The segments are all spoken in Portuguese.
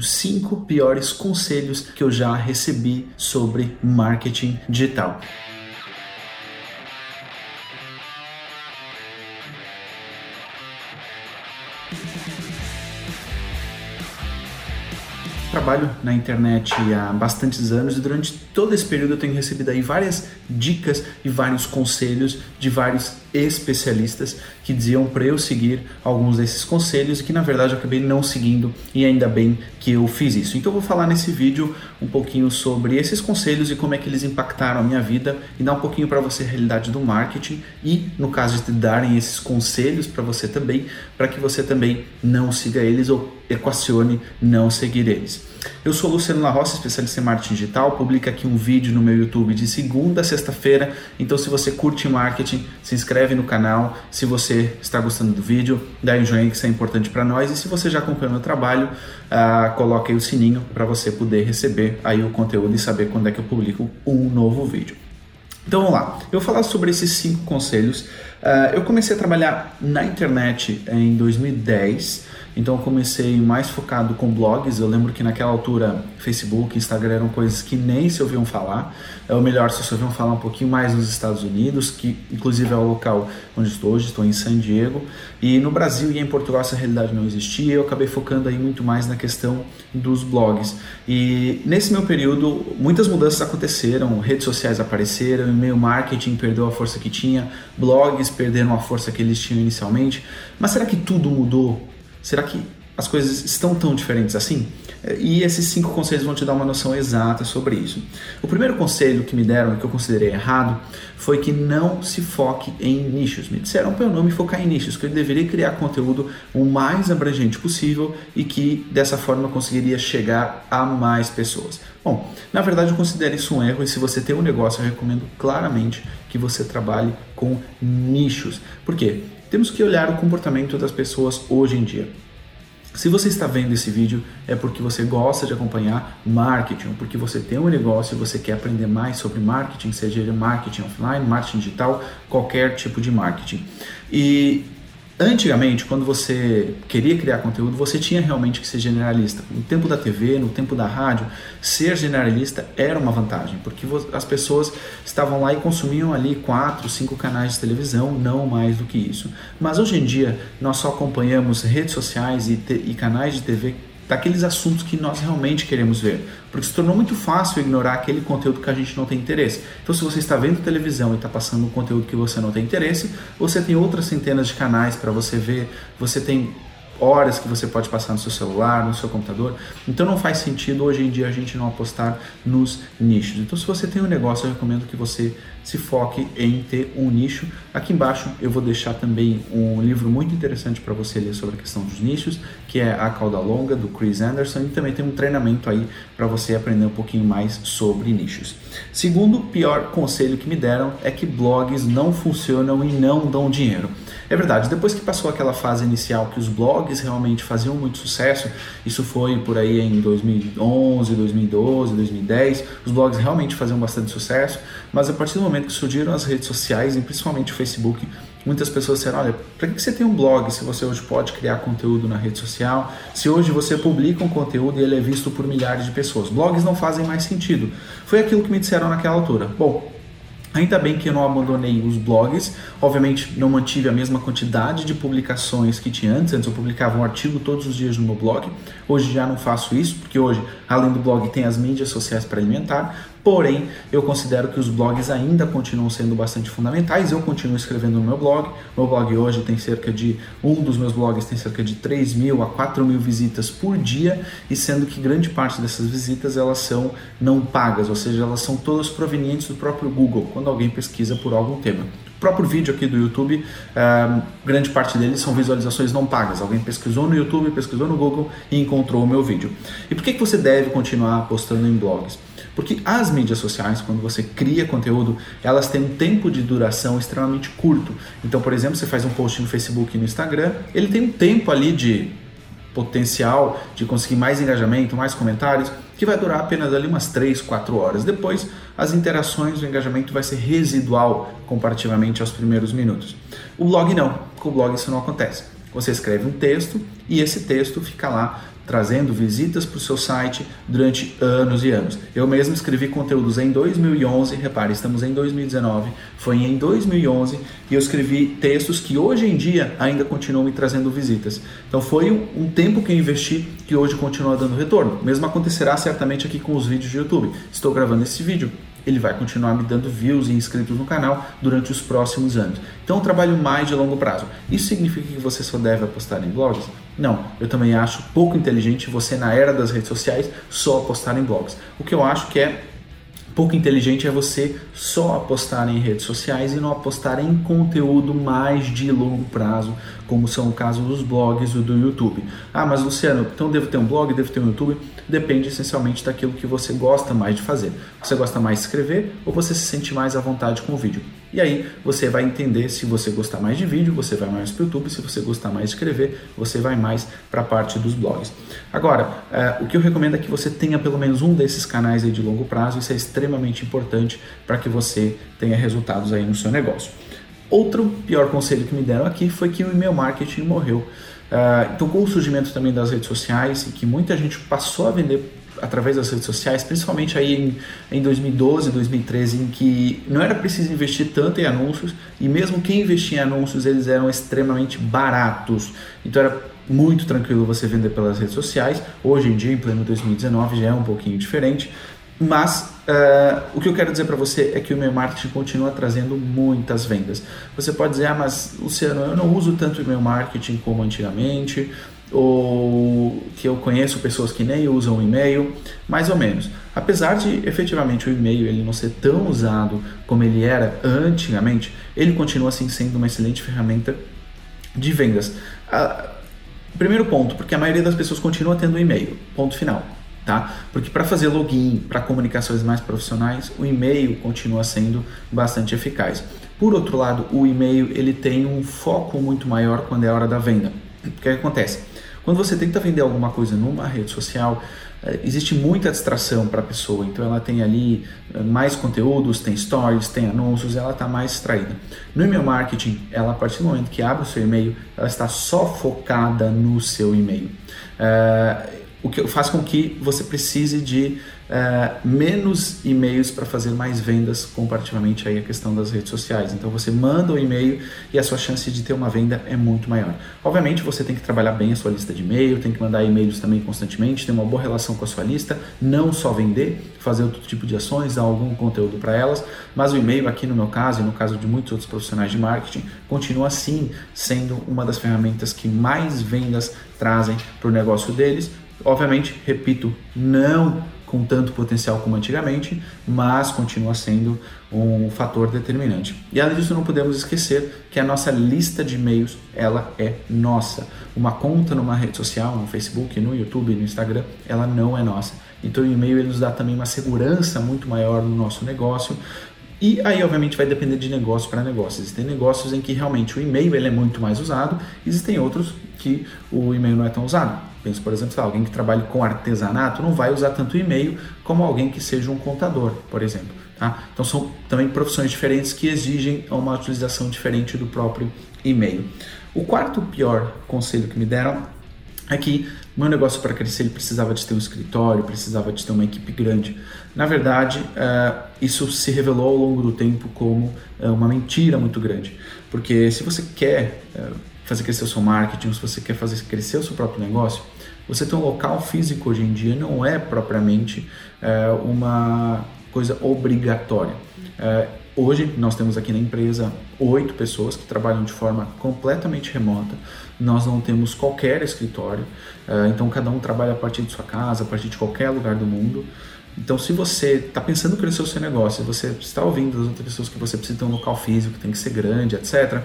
os cinco piores conselhos que eu já recebi sobre marketing digital. trabalho na internet há bastantes anos e durante todo esse período eu tenho recebido aí várias dicas e vários conselhos de vários especialistas que diziam para eu seguir alguns desses conselhos e que na verdade eu acabei não seguindo e ainda bem que eu fiz isso. Então eu vou falar nesse vídeo um pouquinho sobre esses conselhos e como é que eles impactaram a minha vida e dar um pouquinho para você a realidade do marketing e no caso de darem esses conselhos para você também, para que você também não siga eles ou equacione não seguir eles. Eu sou Luciano La Roça, especialista em marketing digital, publico aqui um vídeo no meu YouTube de segunda a sexta-feira, então se você curte marketing, se inscreve no canal, se você está gostando do vídeo, dá um joinha que isso é importante para nós. E se você já acompanha o meu trabalho, uh, coloque aí o sininho para você poder receber aí o conteúdo e saber quando é que eu publico um novo vídeo. Então vamos lá, eu vou falar sobre esses cinco conselhos. Uh, eu comecei a trabalhar na internet em 2010 então eu comecei mais focado com blogs. Eu lembro que naquela altura Facebook, Instagram eram coisas que nem se ouviam falar. É o melhor se ouviam falar um pouquinho mais nos Estados Unidos, que inclusive é o local onde estou hoje, estou em San Diego. E no Brasil e em Portugal essa realidade não existia. Eu acabei focando aí muito mais na questão dos blogs. E nesse meu período, muitas mudanças aconteceram, redes sociais apareceram, e-mail marketing perdeu a força que tinha, blogs perderam a força que eles tinham inicialmente. Mas será que tudo mudou Será que as coisas estão tão diferentes assim? E esses cinco conselhos vão te dar uma noção exata sobre isso. O primeiro conselho que me deram que eu considerei errado foi que não se foque em nichos. Me disseram para eu não me focar em nichos, que eu deveria criar conteúdo o mais abrangente possível e que dessa forma eu conseguiria chegar a mais pessoas. Bom, na verdade eu considero isso um erro e se você tem um negócio eu recomendo claramente que você trabalhe com nichos. Por quê? Temos que olhar o comportamento das pessoas hoje em dia. Se você está vendo esse vídeo é porque você gosta de acompanhar marketing, porque você tem um negócio e você quer aprender mais sobre marketing, seja ele marketing offline, marketing digital, qualquer tipo de marketing. E Antigamente, quando você queria criar conteúdo, você tinha realmente que ser generalista. No tempo da TV, no tempo da rádio, ser generalista era uma vantagem, porque as pessoas estavam lá e consumiam ali quatro, cinco canais de televisão, não mais do que isso. Mas hoje em dia, nós só acompanhamos redes sociais e, e canais de TV daqueles assuntos que nós realmente queremos ver, porque se tornou muito fácil ignorar aquele conteúdo que a gente não tem interesse. Então, se você está vendo televisão e está passando um conteúdo que você não tem interesse, você tem outras centenas de canais para você ver, você tem horas que você pode passar no seu celular, no seu computador. Então não faz sentido hoje em dia a gente não apostar nos nichos. Então se você tem um negócio, eu recomendo que você se foque em ter um nicho. Aqui embaixo eu vou deixar também um livro muito interessante para você ler sobre a questão dos nichos, que é A Cauda Longa, do Chris Anderson, e também tem um treinamento aí para você aprender um pouquinho mais sobre nichos. Segundo pior conselho que me deram é que blogs não funcionam e não dão dinheiro. É verdade, depois que passou aquela fase inicial que os blogs realmente faziam muito sucesso, isso foi por aí em 2011, 2012, 2010, os blogs realmente faziam bastante sucesso, mas a partir do momento que surgiram as redes sociais, e principalmente o Facebook, muitas pessoas disseram, olha, para que você tem um blog se você hoje pode criar conteúdo na rede social, se hoje você publica um conteúdo e ele é visto por milhares de pessoas? Blogs não fazem mais sentido. Foi aquilo que me disseram naquela altura. Bom, Ainda bem que eu não abandonei os blogs, obviamente não mantive a mesma quantidade de publicações que tinha antes, antes eu publicava um artigo todos os dias no meu blog, hoje já não faço isso, porque hoje, além do blog, tem as mídias sociais para alimentar, Porém, eu considero que os blogs ainda continuam sendo bastante fundamentais. Eu continuo escrevendo no meu blog. Meu blog hoje tem cerca de. Um dos meus blogs tem cerca de 3 mil a 4 mil visitas por dia, e sendo que grande parte dessas visitas elas são não pagas, ou seja, elas são todas provenientes do próprio Google, quando alguém pesquisa por algum tema. O próprio vídeo aqui do YouTube, uh, grande parte deles são visualizações não pagas. Alguém pesquisou no YouTube, pesquisou no Google e encontrou o meu vídeo. E por que, que você deve continuar postando em blogs? Porque as mídias sociais, quando você cria conteúdo, elas têm um tempo de duração extremamente curto. Então, por exemplo, você faz um post no Facebook e no Instagram, ele tem um tempo ali de potencial de conseguir mais engajamento, mais comentários, que vai durar apenas ali umas 3, 4 horas. Depois, as interações, o engajamento vai ser residual comparativamente aos primeiros minutos. O blog não, com o blog isso não acontece. Você escreve um texto e esse texto fica lá trazendo visitas para o seu site durante anos e anos. Eu mesmo escrevi conteúdos em 2011, repare, estamos em 2019, foi em 2011 e eu escrevi textos que hoje em dia ainda continuam me trazendo visitas. Então foi um, um tempo que eu investi que hoje continua dando retorno. O mesmo acontecerá certamente aqui com os vídeos de YouTube. Estou gravando esse vídeo ele vai continuar me dando views e inscritos no canal durante os próximos anos. Então, um trabalho mais de longo prazo. Isso significa que você só deve apostar em blogs? Não, eu também acho pouco inteligente você, na era das redes sociais, só apostar em blogs. O que eu acho que é pouco inteligente é você só apostar em redes sociais e não apostar em conteúdo mais de longo prazo, como são o caso dos blogs ou do YouTube. Ah, mas Luciano, então devo ter um blog, devo ter um YouTube? Depende essencialmente daquilo que você gosta mais de fazer. Você gosta mais de escrever ou você se sente mais à vontade com o vídeo? E aí você vai entender se você gostar mais de vídeo, você vai mais para o YouTube, se você gostar mais de escrever, você vai mais para a parte dos blogs. Agora, eh, o que eu recomendo é que você tenha pelo menos um desses canais aí de longo prazo, isso é extremamente importante para que você tenha resultados aí no seu negócio. Outro pior conselho que me deram aqui foi que o e-mail marketing morreu. Uh, então, com o surgimento também das redes sociais e que muita gente passou a vender através das redes sociais, principalmente aí em, em 2012, 2013, em que não era preciso investir tanto em anúncios e mesmo quem investia em anúncios eles eram extremamente baratos. Então era muito tranquilo você vender pelas redes sociais. Hoje em dia, em pleno 2019, já é um pouquinho diferente. Mas uh, o que eu quero dizer para você é que o meu marketing continua trazendo muitas vendas. Você pode dizer, ah, mas Luciano, eu não uso tanto o e-mail marketing como antigamente, ou que eu conheço pessoas que nem usam o e-mail, mais ou menos. Apesar de efetivamente o e-mail ele não ser tão usado como ele era antigamente, ele continua assim sendo uma excelente ferramenta de vendas. Uh, primeiro ponto, porque a maioria das pessoas continua tendo e-mail, ponto final tá? Porque para fazer login, para comunicações mais profissionais, o e-mail continua sendo bastante eficaz. Por outro lado, o e-mail ele tem um foco muito maior quando é a hora da venda. O que acontece? Quando você tenta vender alguma coisa numa rede social, eh, existe muita distração para a pessoa, então ela tem ali eh, mais conteúdos, tem stories, tem anúncios, ela está mais distraída. No e-mail marketing, ela a partir do momento que abre o seu e-mail, ela está só focada no seu e-mail. Uh, o que faz com que você precise de uh, menos e-mails para fazer mais vendas comparativamente aí a questão das redes sociais. Então você manda o um e-mail e a sua chance de ter uma venda é muito maior. Obviamente você tem que trabalhar bem a sua lista de e-mail, tem que mandar e-mails também constantemente, ter uma boa relação com a sua lista, não só vender, fazer outro tipo de ações, dar algum conteúdo para elas, mas o e-mail aqui no meu caso e no caso de muitos outros profissionais de marketing continua assim sendo uma das ferramentas que mais vendas trazem para o negócio deles Obviamente, repito, não com tanto potencial como antigamente, mas continua sendo um fator determinante. E além disso, não podemos esquecer que a nossa lista de e-mails, ela é nossa. Uma conta numa rede social, no Facebook, no YouTube, no Instagram, ela não é nossa. Então o e-mail ele nos dá também uma segurança muito maior no nosso negócio, e aí, obviamente, vai depender de negócio para negócio. Existem negócios em que realmente o e-mail ele é muito mais usado, existem outros que o e-mail não é tão usado. Penso, por exemplo, alguém que trabalhe com artesanato não vai usar tanto e-mail como alguém que seja um contador, por exemplo. Tá? Então, são também profissões diferentes que exigem uma utilização diferente do próprio e-mail. O quarto pior conselho que me deram é que meu negócio para crescer ele precisava de ter um escritório, precisava de ter uma equipe grande. Na verdade, uh, isso se revelou ao longo do tempo como uh, uma mentira muito grande, porque se você quer uh, fazer crescer o seu marketing, se você quer fazer crescer o seu próprio negócio, você ter um local físico hoje em dia não é propriamente uma coisa obrigatória. Hoje nós temos aqui na empresa oito pessoas que trabalham de forma completamente remota. Nós não temos qualquer escritório, eh, então cada um trabalha a partir de sua casa, a partir de qualquer lugar do mundo. Então, se você está pensando em crescer o seu negócio, você está ouvindo das outras pessoas que você precisa ter um local físico, que tem que ser grande, etc.,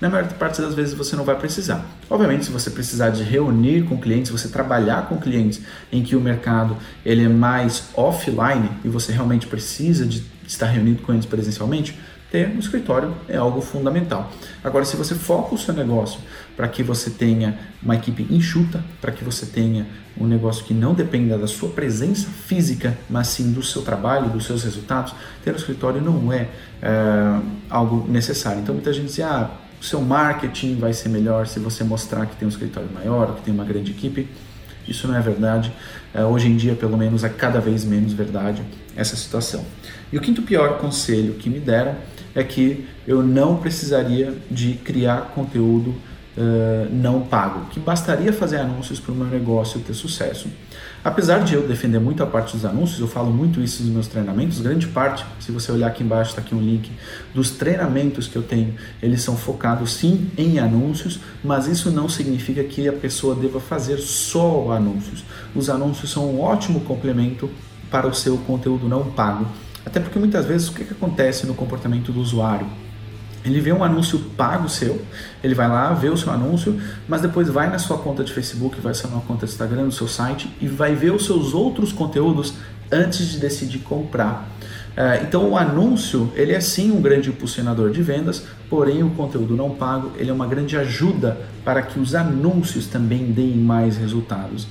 na maior parte das vezes você não vai precisar. Obviamente, se você precisar de reunir com clientes, você trabalhar com clientes em que o mercado ele é mais offline e você realmente precisa de estar reunido com eles presencialmente, ter um escritório é algo fundamental. Agora, se você foca o seu negócio para que você tenha uma equipe enxuta, para que você tenha um negócio que não dependa da sua presença física, mas sim do seu trabalho, dos seus resultados, ter um escritório não é, é algo necessário. Então, muita gente diz, ah, o seu marketing vai ser melhor se você mostrar que tem um escritório maior, que tem uma grande equipe. Isso não é verdade. É, hoje em dia, pelo menos, é cada vez menos verdade essa situação. E o quinto pior conselho que me deram é que eu não precisaria de criar conteúdo uh, não pago, que bastaria fazer anúncios para o meu negócio ter sucesso. Apesar de eu defender muito a parte dos anúncios, eu falo muito isso nos meus treinamentos, grande parte, se você olhar aqui embaixo, está aqui um link, dos treinamentos que eu tenho, eles são focados sim em anúncios, mas isso não significa que a pessoa deva fazer só anúncios. Os anúncios são um ótimo complemento para o seu conteúdo não pago. Até porque muitas vezes o que, que acontece no comportamento do usuário? Ele vê um anúncio pago seu, ele vai lá, vê o seu anúncio, mas depois vai na sua conta de Facebook, vai na sua conta de Instagram, no seu site e vai ver os seus outros conteúdos antes de decidir comprar. É, então o anúncio ele é sim um grande impulsionador de vendas, porém o conteúdo não pago ele é uma grande ajuda para que os anúncios também deem mais resultados.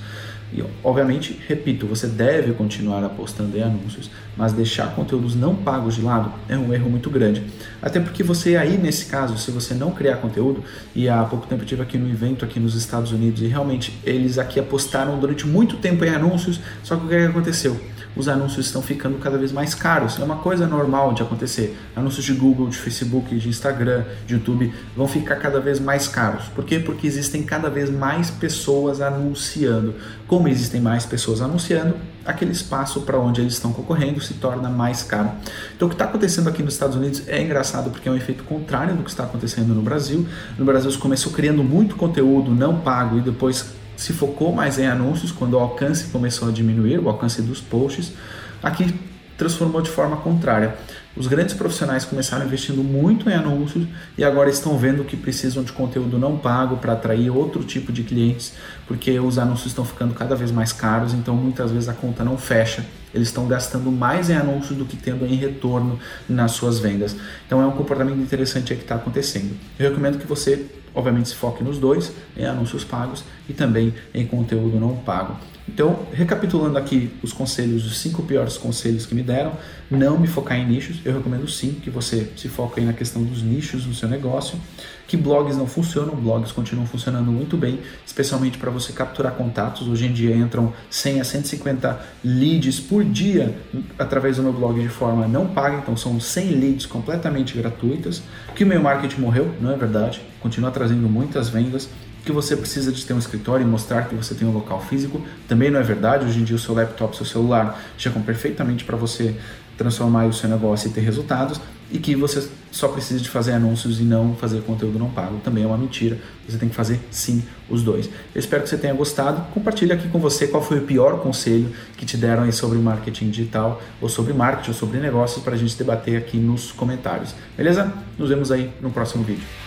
E, obviamente, repito, você deve continuar apostando em anúncios, mas deixar conteúdos não pagos de lado é um erro muito grande. Até porque você aí, nesse caso, se você não criar conteúdo, e há pouco tempo eu estive aqui no evento aqui nos Estados Unidos e realmente eles aqui apostaram durante muito tempo em anúncios, só que o que aconteceu? Os anúncios estão ficando cada vez mais caros. É uma coisa normal de acontecer. Anúncios de Google, de Facebook, de Instagram, de YouTube vão ficar cada vez mais caros. Por quê? Porque existem cada vez mais pessoas anunciando. Como existem mais pessoas anunciando, aquele espaço para onde eles estão concorrendo se torna mais caro. Então, o que está acontecendo aqui nos Estados Unidos é engraçado porque é um efeito contrário do que está acontecendo no Brasil. No Brasil, se começou criando muito conteúdo não pago e depois se focou mais em anúncios quando o alcance começou a diminuir, o alcance dos posts. Aqui transformou de forma contrária. Os grandes profissionais começaram investindo muito em anúncios e agora estão vendo que precisam de conteúdo não pago para atrair outro tipo de clientes, porque os anúncios estão ficando cada vez mais caros, então muitas vezes a conta não fecha. Eles estão gastando mais em anúncios do que tendo em retorno nas suas vendas. Então é um comportamento interessante que está acontecendo. Eu recomendo que você, obviamente, se foque nos dois, em anúncios pagos e também em conteúdo não pago. Então, recapitulando aqui os conselhos, os cinco piores conselhos que me deram, não me focar em nichos. Eu recomendo sim que você se foque na questão dos nichos no seu negócio. Que blogs não funcionam, blogs continuam funcionando muito bem, especialmente para você capturar contatos. Hoje em dia entram 100 a 150 leads por dia através do meu blog de forma não paga, então são 100 leads completamente gratuitas. Que o meu marketing morreu, não é verdade? Continua trazendo muitas vendas que você precisa de ter um escritório e mostrar que você tem um local físico. Também não é verdade. Hoje em dia o seu laptop, seu celular chegam perfeitamente para você transformar o seu negócio e ter resultados e que você só precisa de fazer anúncios e não fazer conteúdo não pago. Também é uma mentira. Você tem que fazer sim os dois. Eu espero que você tenha gostado. Compartilhe aqui com você qual foi o pior conselho que te deram aí sobre marketing digital ou sobre marketing ou sobre negócios para a gente debater aqui nos comentários. Beleza? Nos vemos aí no próximo vídeo.